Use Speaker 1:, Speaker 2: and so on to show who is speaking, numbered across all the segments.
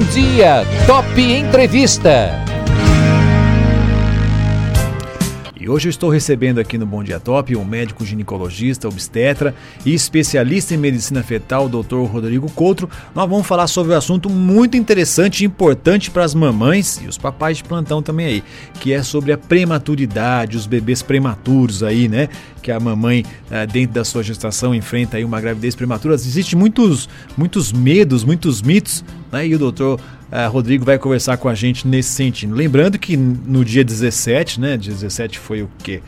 Speaker 1: Bom dia, Top Entrevista.
Speaker 2: E hoje eu estou recebendo aqui no Bom Dia Top um médico ginecologista, obstetra e especialista em medicina fetal, o Dr. Rodrigo Coutro. Nós vamos falar sobre um assunto muito interessante e importante para as mamães e os papais de plantão também aí, que é sobre a prematuridade, os bebês prematuros aí, né? Que a mamãe eh, dentro da sua gestação enfrenta aí uma gravidez prematura. Existem muitos, muitos medos, muitos mitos, né? E o doutor Uh, Rodrigo vai conversar com a gente nesse sentido. Lembrando que no dia 17, né? Dia 17 foi o quê?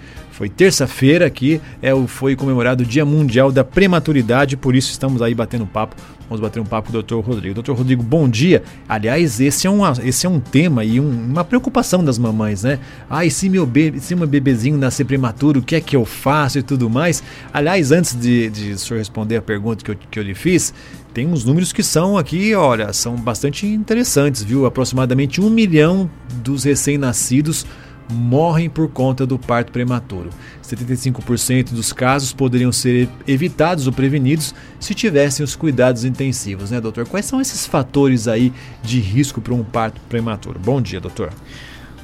Speaker 2: Foi terça-feira aqui, é, foi comemorado o Dia Mundial da Prematuridade, por isso estamos aí batendo papo. Vamos bater um papo com o Dr. Rodrigo. Dr. Rodrigo, bom dia. Aliás, esse é um, esse é um tema e um, uma preocupação das mamães, né? Ah, se meu, bebê, se meu bebezinho nascer prematuro, o que é que eu faço e tudo mais? Aliás, antes de, de o senhor responder a pergunta que eu, que eu lhe fiz, tem uns números que são aqui, olha, são bastante interessantes, viu? Aproximadamente um milhão dos recém-nascidos morrem por conta do parto prematuro. 75% dos casos poderiam ser evitados ou prevenidos se tivessem os cuidados intensivos, né, doutor? Quais são esses fatores aí de risco para um parto prematuro? Bom dia, doutor.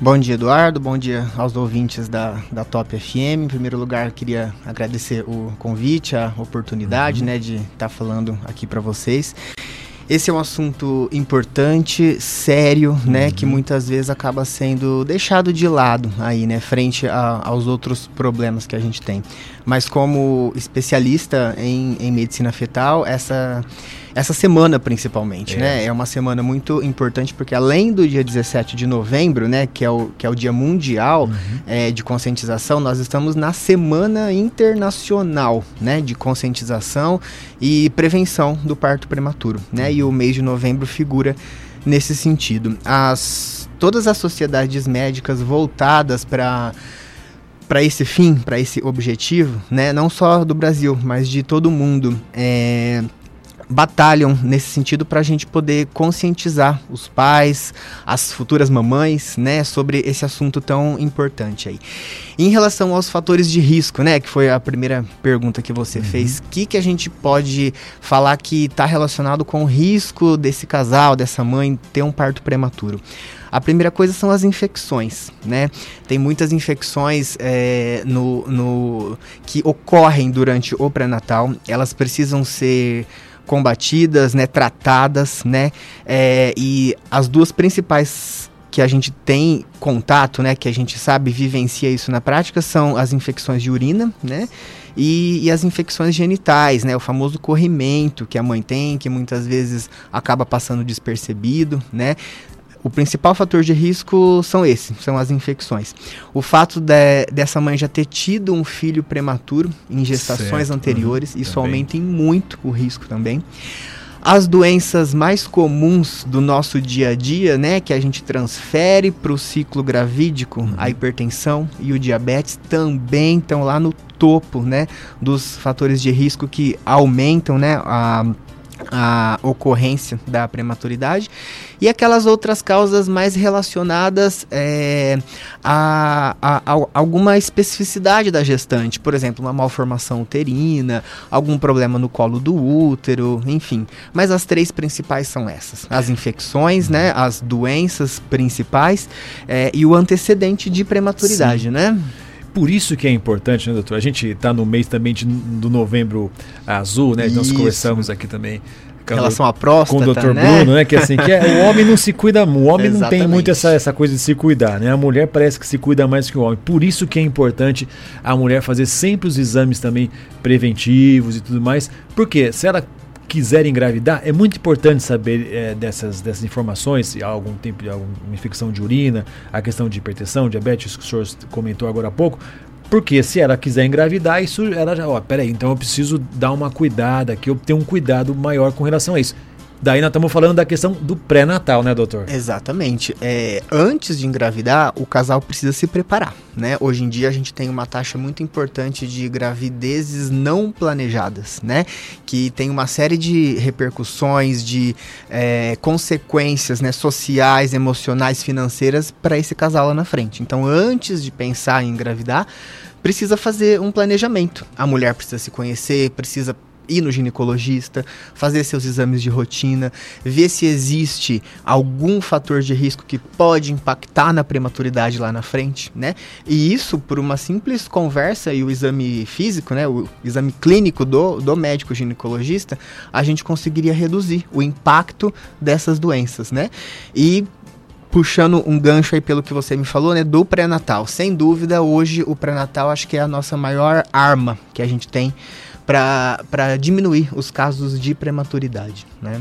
Speaker 3: Bom dia, Eduardo. Bom dia aos ouvintes da, da Top FM. Em primeiro lugar, queria agradecer o convite, a oportunidade, uhum. né, de estar tá falando aqui para vocês. Esse é um assunto importante, sério, né, uhum. né, que muitas vezes acaba sendo deixado de lado aí, né, frente a, aos outros problemas que a gente tem. Mas como especialista em, em medicina fetal, essa essa semana principalmente, é. né? É uma semana muito importante porque além do dia 17 de novembro, né, que é o, que é o dia mundial uhum. é, de conscientização, nós estamos na semana internacional, né, de conscientização e prevenção do parto prematuro, né? E o mês de novembro figura nesse sentido. As todas as sociedades médicas voltadas para para esse fim, para esse objetivo, né, não só do Brasil, mas de todo o mundo, é, batalham nesse sentido para a gente poder conscientizar os pais, as futuras mamães, né, sobre esse assunto tão importante aí. Em relação aos fatores de risco, né, que foi a primeira pergunta que você uhum. fez, o que, que a gente pode falar que está relacionado com o risco desse casal, dessa mãe ter um parto prematuro? A primeira coisa são as infecções, né? Tem muitas infecções é, no, no, que ocorrem durante o pré-natal. Elas precisam ser combatidas, né, tratadas, né, é, e as duas principais que a gente tem contato, né, que a gente sabe vivencia isso na prática são as infecções de urina, né, e, e, as infecções genitais, né, o famoso corrimento que a mãe tem, que muitas vezes acaba passando despercebido, né, o principal fator de risco são esses, são as infecções. O fato de, dessa mãe já ter tido um filho prematuro em gestações certo. anteriores, uhum. isso também. aumenta em muito o risco também. As doenças mais comuns do nosso dia a dia, né, que a gente transfere para o ciclo gravídico, uhum. a hipertensão e o diabetes também estão lá no topo, né, dos fatores de risco que aumentam, né, a a ocorrência da prematuridade e aquelas outras causas mais relacionadas é, a, a, a, alguma especificidade da gestante, por exemplo, uma malformação uterina, algum problema no colo do útero, enfim. Mas as três principais são essas: as infecções, né, as doenças principais é, e o antecedente de prematuridade, Sim. né?
Speaker 2: Por isso que é importante, né, doutor? A gente está no mês também de, do novembro azul, né? Isso. Nós conversamos aqui também
Speaker 3: em relação à próstata,
Speaker 2: com o Dr. Né? Bruno, né? Que assim, que é, o homem não se cuida, o homem não tem muito essa, essa coisa de se cuidar, né? A mulher parece que se cuida mais que o homem. Por isso que é importante a mulher fazer sempre os exames também preventivos e tudo mais, porque se ela quiser engravidar, é muito importante saber é, dessas, dessas informações, se há algum tempo de alguma infecção de urina, a questão de hipertensão, diabetes, que o senhor comentou agora há pouco, porque se ela quiser engravidar, isso ela já, ó, peraí, então eu preciso dar uma cuidada aqui, eu tenho um cuidado maior com relação a isso. Daí nós estamos falando da questão do pré-natal, né, doutor?
Speaker 3: Exatamente. É, antes de engravidar, o casal precisa se preparar, né? Hoje em dia a gente tem uma taxa muito importante de gravidezes não planejadas, né? Que tem uma série de repercussões, de é, consequências, né, sociais, emocionais, financeiras para esse casal lá na frente. Então, antes de pensar em engravidar, precisa fazer um planejamento. A mulher precisa se conhecer, precisa ir no ginecologista, fazer seus exames de rotina, ver se existe algum fator de risco que pode impactar na prematuridade lá na frente, né? E isso por uma simples conversa e o exame físico, né, o exame clínico do, do médico ginecologista, a gente conseguiria reduzir o impacto dessas doenças, né? E puxando um gancho aí pelo que você me falou, né, do pré-natal. Sem dúvida, hoje o pré-natal acho que é a nossa maior arma que a gente tem para diminuir os casos de prematuridade, né?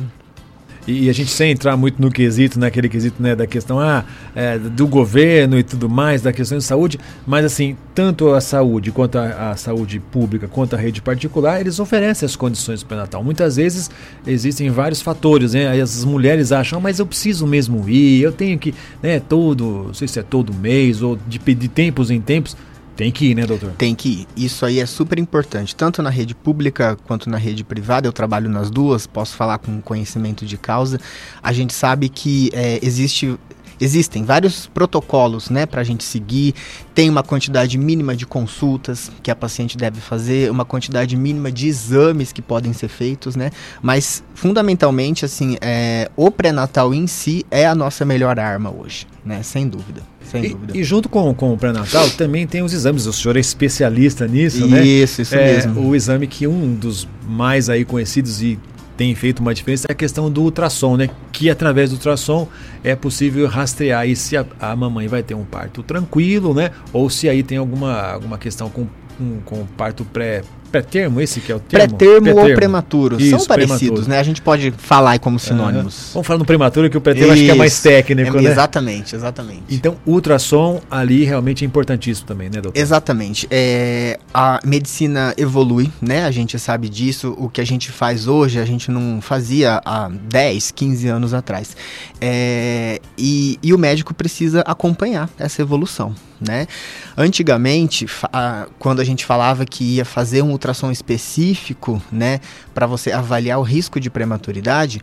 Speaker 2: E, a gente sem entrar muito no quesito, naquele quesito né, da questão ah, é, do governo e tudo mais, da questão de saúde, mas assim, tanto a saúde quanto a, a saúde pública quanto a rede particular, eles oferecem as condições para Natal. Muitas vezes existem vários fatores, né? As mulheres acham, ah, mas eu preciso mesmo ir, eu tenho que, né, todo, não sei se é todo mês ou de, de tempos em tempos. Tem que ir, né, doutor?
Speaker 3: Tem que ir. Isso aí é super importante, tanto na rede pública quanto na rede privada. Eu trabalho nas duas, posso falar com conhecimento de causa. A gente sabe que é, existe existem vários protocolos né, para a gente seguir. Tem uma quantidade mínima de consultas que a paciente deve fazer, uma quantidade mínima de exames que podem ser feitos, né? Mas fundamentalmente, assim, é, o pré-natal em si é a nossa melhor arma hoje, né? Sem dúvida. Sem
Speaker 2: e,
Speaker 3: dúvida.
Speaker 2: E junto com, com o pré-natal também tem os exames. O senhor é especialista nisso,
Speaker 3: isso,
Speaker 2: né?
Speaker 3: Isso, isso
Speaker 2: é,
Speaker 3: mesmo.
Speaker 2: O exame que um dos mais aí conhecidos e tem feito uma diferença é a questão do ultrassom, né? Que através do ultrassom é possível rastrear aí se a, a mamãe vai ter um parto tranquilo, né? Ou se aí tem alguma, alguma questão com, com, com parto pré Pré-termo, esse que é o termo?
Speaker 3: Pré-termo ou prematuro. Isso, São parecidos, prematuro. né? A gente pode falar como sinônimos.
Speaker 2: Uhum. Vamos falar no prematuro, que o pré-termo acho que é mais técnico,
Speaker 3: é,
Speaker 2: né?
Speaker 3: Exatamente, exatamente.
Speaker 2: Então, ultrassom ali realmente é importantíssimo também, né, doutor?
Speaker 3: Exatamente. É, a medicina evolui, né? A gente sabe disso. O que a gente faz hoje, a gente não fazia há 10, 15 anos atrás. É, e, e o médico precisa acompanhar essa evolução né? Antigamente, quando a gente falava que ia fazer um ultrassom específico, né, para você avaliar o risco de prematuridade,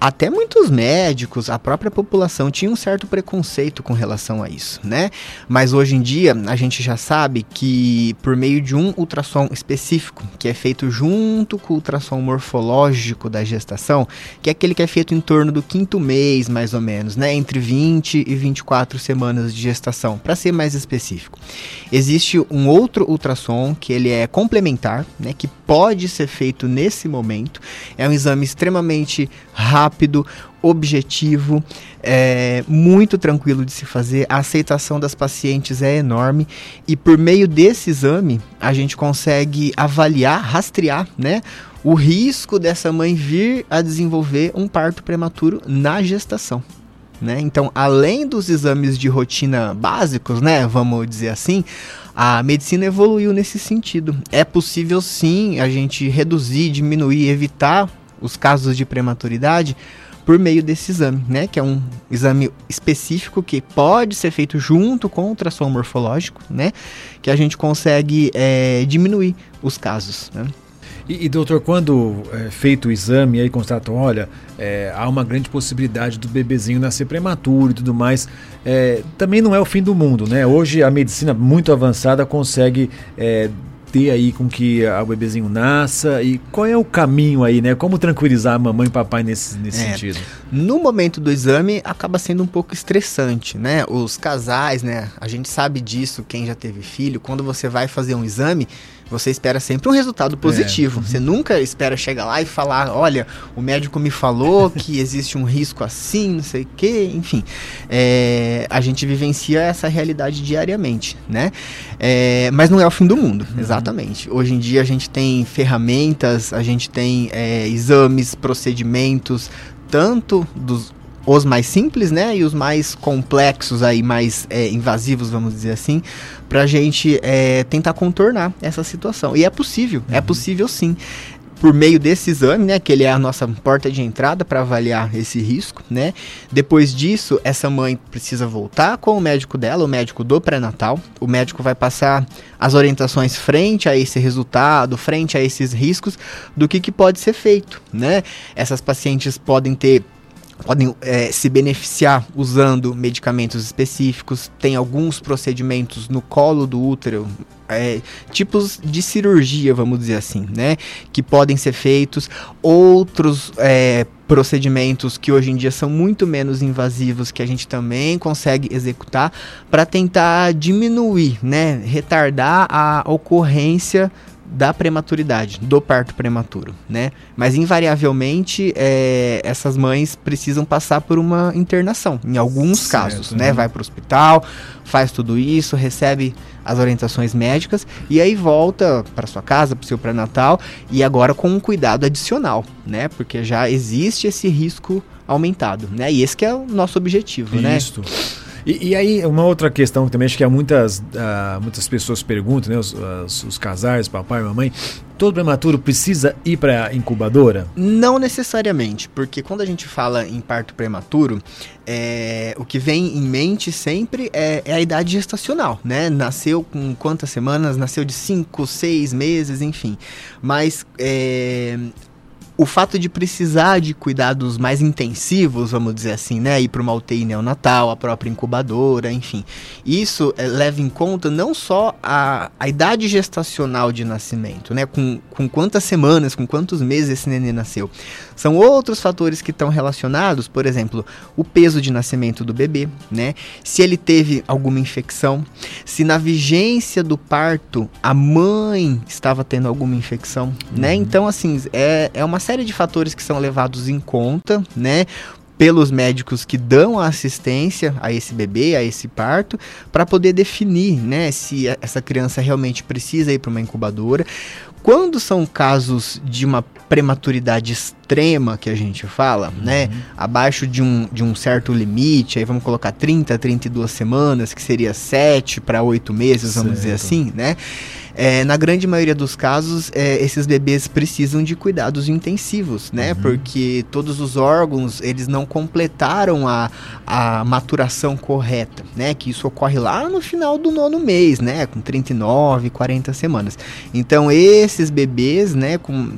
Speaker 3: até muitos médicos, a própria população tinha um certo preconceito com relação a isso, né? Mas hoje em dia a gente já sabe que por meio de um ultrassom específico, que é feito junto com o ultrassom morfológico da gestação, que é aquele que é feito em torno do quinto mês, mais ou menos, né? Entre 20 e 24 semanas de gestação, para ser mais específico. Existe um outro ultrassom que ele é complementar, né? Que pode ser feito nesse momento. É um exame extremamente rápido rápido, objetivo, é, muito tranquilo de se fazer. A aceitação das pacientes é enorme e por meio desse exame a gente consegue avaliar, rastrear, né? O risco dessa mãe vir a desenvolver um parto prematuro na gestação. Né? Então, além dos exames de rotina básicos, né, vamos dizer assim, a medicina evoluiu nesse sentido. É possível sim a gente reduzir, diminuir, evitar os casos de prematuridade por meio desse exame, né? Que é um exame específico que pode ser feito junto com o ultrassom morfológico, né? Que a gente consegue é, diminuir os casos, né?
Speaker 2: E, e, doutor, quando é feito o exame aí constatam, olha, é, há uma grande possibilidade do bebezinho nascer prematuro e tudo mais, é, também não é o fim do mundo, né? Hoje a medicina muito avançada consegue é, ter aí com que o bebezinho nasça e qual é o caminho aí, né? Como tranquilizar a mamãe e papai nesse, nesse é, sentido?
Speaker 3: No momento do exame acaba sendo um pouco estressante, né? Os casais, né? A gente sabe disso, quem já teve filho, quando você vai fazer um exame, você espera sempre um resultado positivo. É. Você nunca espera chegar lá e falar, olha, o médico me falou que existe um risco assim, não sei o quê, enfim. É, a gente vivencia essa realidade diariamente, né? É, mas não é o fim do mundo, uhum. exatamente. Hoje em dia a gente tem ferramentas, a gente tem é, exames, procedimentos, tanto dos os mais simples, né, e os mais complexos aí, mais é, invasivos, vamos dizer assim, para a gente é, tentar contornar essa situação. E é possível, é uhum. é possível sim. Por meio desse exame, né, que ele é a nossa porta de entrada para avaliar esse risco, né? Depois disso, essa mãe precisa voltar com o médico dela, o médico do pré-natal. O médico vai passar as orientações frente a esse resultado, frente a esses riscos, do que, que pode ser feito, né? Essas pacientes podem ter podem é, se beneficiar usando medicamentos específicos. Tem alguns procedimentos no colo do útero, é, tipos de cirurgia, vamos dizer assim, né? Que podem ser feitos. Outros é, procedimentos que hoje em dia são muito menos invasivos que a gente também consegue executar para tentar diminuir, né? Retardar a ocorrência da prematuridade, do parto prematuro, né? Mas invariavelmente é, essas mães precisam passar por uma internação, em alguns certo, casos, né? né? Vai para o hospital, faz tudo isso, recebe as orientações médicas e aí volta para sua casa, para o seu pré-natal e agora com um cuidado adicional, né? Porque já existe esse risco aumentado, né? E esse que é o nosso objetivo,
Speaker 2: Isso.
Speaker 3: né?
Speaker 2: E, e, aí, uma outra questão que também acho que muitas, uh, muitas pessoas perguntam, né? Os, os, os casais, papai mamãe, todo prematuro precisa ir para incubadora?
Speaker 3: Não necessariamente, porque quando a gente fala em parto prematuro, é, o que vem em mente sempre é, é, a idade gestacional, né? Nasceu com quantas semanas? Nasceu de 5, 6 meses, enfim. Mas é, o fato de precisar de cuidados mais intensivos, vamos dizer assim, né, ir para uma UTI neonatal, a própria incubadora, enfim, isso é, leva em conta não só a, a idade gestacional de nascimento, né, com, com quantas semanas, com quantos meses esse neném nasceu, são outros fatores que estão relacionados, por exemplo, o peso de nascimento do bebê, né, se ele teve alguma infecção, se na vigência do parto a mãe estava tendo alguma infecção, né? uhum. né, então assim é, é uma série de fatores que são levados em conta, né? pelos médicos que dão a assistência a esse bebê, a esse parto, para poder definir, né, se essa criança realmente precisa ir para uma incubadora. Quando são casos de uma prematuridade extrema que a gente fala, uhum. né, abaixo de um, de um certo limite, aí vamos colocar 30, 32 semanas, que seria 7 para 8 meses, vamos certo. dizer assim, né? É, na grande maioria dos casos, é, esses bebês precisam de cuidados intensivos, né? Uhum. Porque todos os órgãos, eles não completaram a, a maturação correta, né? Que isso ocorre lá no final do nono mês, né? Com 39, 40 semanas. Então, esses bebês, né? Com,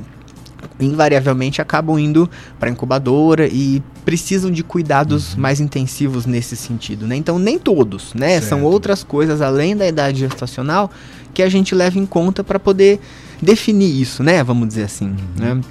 Speaker 3: invariavelmente acabam indo para incubadora e precisam de cuidados uhum. mais intensivos nesse sentido, né? Então nem todos, né? Certo. São outras coisas além da idade gestacional que a gente leva em conta para poder definir isso, né? Vamos dizer assim, uhum. né?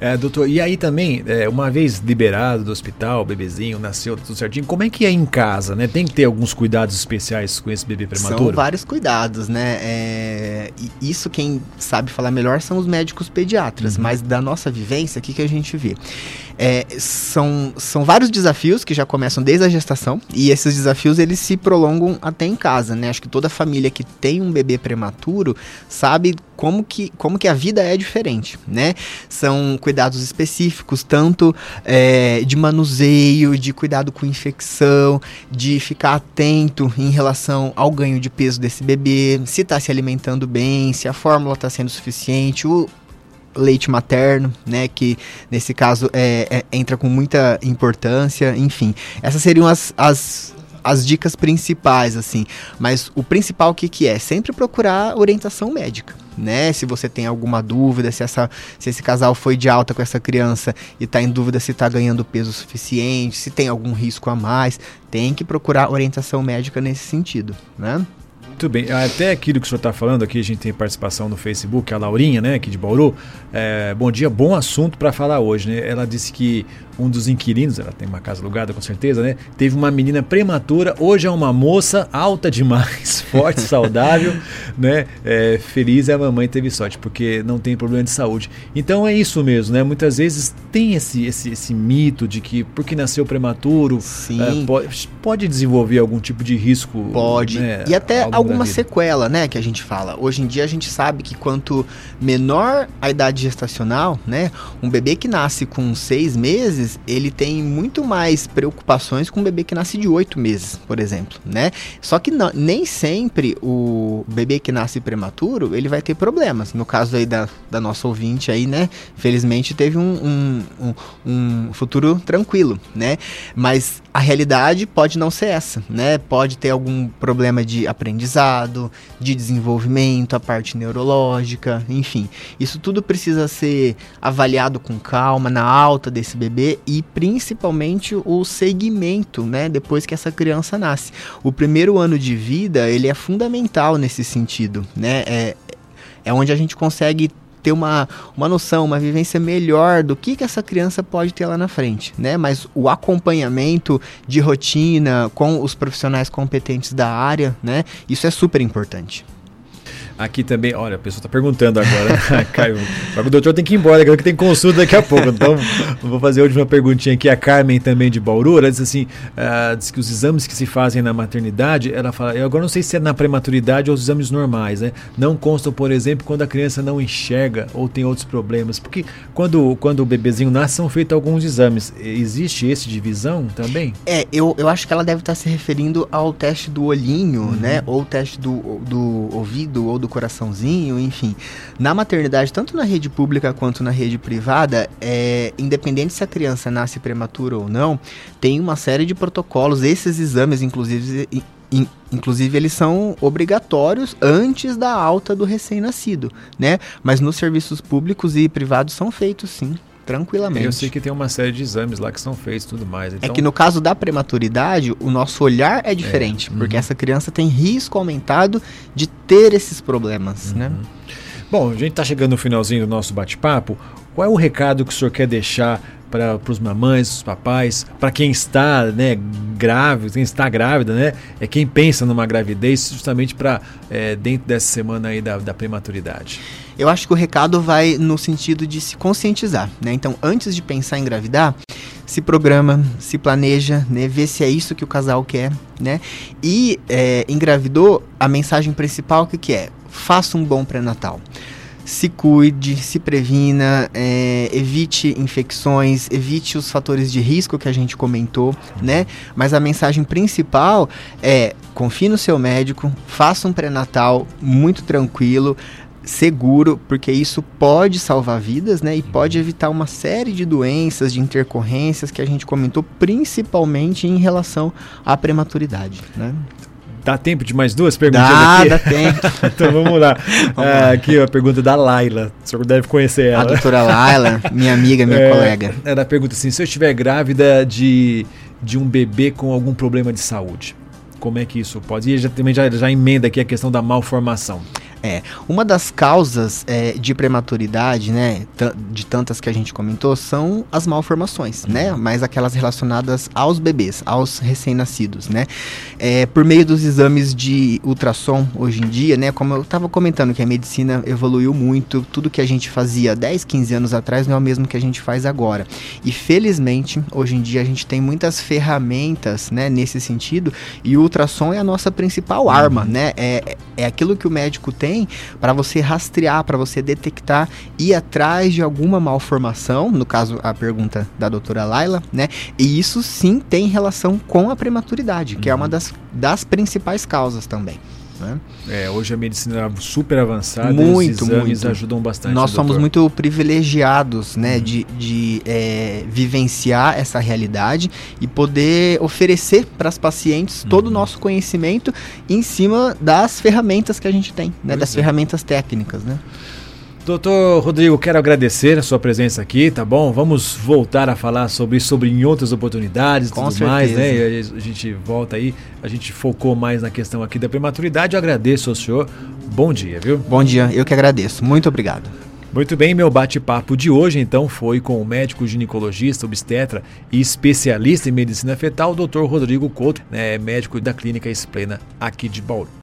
Speaker 2: É, doutor, e aí também, é, uma vez liberado do hospital, o bebezinho nasceu tudo certinho, como é que é em casa, né? Tem que ter alguns cuidados especiais com esse bebê prematuro?
Speaker 3: São vários cuidados, né? É, isso quem sabe falar melhor são os médicos pediatras, uhum. mas da nossa vivência, o que, que a gente vê? É, são, são vários desafios que já começam desde a gestação e esses desafios eles se prolongam até em casa, né? Acho que toda família que tem um bebê prematuro sabe como que, como que a vida é diferente, né? São cuidados específicos, tanto é, de manuseio, de cuidado com infecção, de ficar atento em relação ao ganho de peso desse bebê, se está se alimentando bem, se a fórmula está sendo suficiente, o, leite materno, né, que nesse caso é, é, entra com muita importância, enfim. Essas seriam as, as, as dicas principais, assim. Mas o principal que, que é? Sempre procurar orientação médica. Né? Se você tem alguma dúvida, se, essa, se esse casal foi de alta com essa criança e está em dúvida se está ganhando peso suficiente, se tem algum risco a mais, tem que procurar orientação médica nesse sentido, né?
Speaker 2: Muito bem. Até aquilo que o senhor está falando aqui, a gente tem participação no Facebook, a Laurinha, né, aqui de Bauru. É, bom dia, bom assunto para falar hoje, né? Ela disse que um dos inquilinos, ela tem uma casa alugada com certeza, né? Teve uma menina prematura, hoje é uma moça alta demais, forte, saudável, né? É, feliz a mamãe teve sorte, porque não tem problema de saúde. Então é isso mesmo, né? Muitas vezes tem esse, esse, esse mito de que porque nasceu prematuro, é, pode, pode, desenvolver algum tipo de risco.
Speaker 3: Pode. Né? E até alguma sequela, né? Que a gente fala. Hoje em dia a gente sabe que quanto menor a idade gestacional, né? Um bebê que nasce com seis meses, ele tem muito mais preocupações com um bebê que nasce de oito meses, por exemplo, né? Só que não, nem sempre o bebê que nasce prematuro, ele vai ter problemas. No caso aí da, da nossa ouvinte aí, né? Felizmente teve um, um, um, um futuro tranquilo, né? Mas a realidade pode não ser essa, né? Pode ter algum problema de aprendizagem, atrasado de desenvolvimento, a parte neurológica, enfim. Isso tudo precisa ser avaliado com calma na alta desse bebê e principalmente o segmento, né, depois que essa criança nasce. O primeiro ano de vida, ele é fundamental nesse sentido, né? É, é onde a gente consegue ter uma, uma noção, uma vivência melhor do que, que essa criança pode ter lá na frente, né? Mas o acompanhamento de rotina com os profissionais competentes da área, né? Isso é super importante.
Speaker 2: Aqui também, olha, a pessoa está perguntando agora, Caio. o doutor tem que ir embora, que tem consulta daqui a pouco. Então, vou fazer a última perguntinha aqui. A Carmen também de Bauru, ela diz assim: uh, diz que os exames que se fazem na maternidade, ela fala, eu agora não sei se é na prematuridade ou os exames normais, né? Não constam, por exemplo, quando a criança não enxerga ou tem outros problemas. Porque quando, quando o bebezinho nasce, são feitos alguns exames. Existe esse de visão também?
Speaker 3: É, eu, eu acho que ela deve estar se referindo ao teste do olhinho, uhum. né? Ou o teste do, do ouvido ou do do coraçãozinho, enfim. Na maternidade, tanto na rede pública quanto na rede privada, é, independente se a criança nasce prematura ou não, tem uma série de protocolos. Esses exames, inclusive, inclusive eles são obrigatórios antes da alta do recém-nascido, né? Mas nos serviços públicos e privados são feitos sim tranquilamente.
Speaker 2: Eu sei que tem uma série de exames lá que são feitos e tudo mais.
Speaker 3: Então... É que no caso da prematuridade, o nosso olhar é diferente, é. porque uhum. essa criança tem risco aumentado de ter esses problemas, uhum. né?
Speaker 2: Bom, a gente está chegando no finalzinho do nosso bate-papo. Qual é o recado que o senhor quer deixar para os mamães, os papais, para quem está né, grávido, quem está grávida, né? É quem pensa numa gravidez justamente para é, dentro dessa semana aí da, da prematuridade.
Speaker 3: Eu acho que o recado vai no sentido de se conscientizar, né? Então, antes de pensar em engravidar, se programa, se planeja, né? Vê se é isso que o casal quer, né? E é, engravidou, a mensagem principal que, que é? Faça um bom pré-natal se cuide, se previna, é, evite infecções, evite os fatores de risco que a gente comentou, né? Mas a mensagem principal é confie no seu médico, faça um pré-natal muito tranquilo, seguro, porque isso pode salvar vidas, né? E pode evitar uma série de doenças, de intercorrências que a gente comentou, principalmente em relação à prematuridade, né?
Speaker 2: Dá tempo de mais duas perguntas
Speaker 3: dá, aqui? Dá tempo.
Speaker 2: então vamos lá. vamos lá. Ah, aqui a pergunta da Laila. O senhor deve conhecer ela.
Speaker 3: A doutora Laila, minha amiga, minha é, colega.
Speaker 2: Ela pergunta assim: se eu estiver grávida de, de um bebê com algum problema de saúde, como é que isso pode? E já, também já, já emenda aqui a questão da malformação.
Speaker 3: É, uma das causas é, de prematuridade, né, de tantas que a gente comentou, são as malformações, uhum. né, mas aquelas relacionadas aos bebês, aos recém-nascidos, né. É, por meio dos exames de ultrassom hoje em dia, né, como eu estava comentando que a medicina evoluiu muito, tudo que a gente fazia 10, 15 anos atrás não é o mesmo que a gente faz agora. E felizmente, hoje em dia a gente tem muitas ferramentas, né, nesse sentido, e o ultrassom é a nossa principal arma, uhum. né, é, é aquilo que o médico tem tem para você rastrear, para você detectar, ir atrás de alguma malformação, no caso a pergunta da doutora Laila, né? E isso sim tem relação com a prematuridade, uhum. que é uma uhum. das, das principais causas também. Né?
Speaker 2: É, hoje a medicina é super avançada,
Speaker 3: muito, os exames
Speaker 2: muito. ajudam bastante.
Speaker 3: Nós doutor. somos muito privilegiados, né, uhum. de, de é, vivenciar essa realidade e poder oferecer para as pacientes uhum. todo o nosso conhecimento em cima das ferramentas que a gente tem, né, das é. ferramentas técnicas, né?
Speaker 2: Doutor Rodrigo, quero agradecer a sua presença aqui, tá bom? Vamos voltar a falar sobre isso sobre em outras oportunidades e tudo certeza. mais, né? A gente volta aí, a gente focou mais na questão aqui da prematuridade. Eu agradeço ao senhor. Bom dia, viu?
Speaker 3: Bom dia, eu que agradeço. Muito obrigado.
Speaker 2: Muito bem, meu bate-papo de hoje então foi com o médico ginecologista, obstetra e especialista em medicina fetal, Dr. Rodrigo Couto, né, médico da clínica Esplena aqui de Bauru.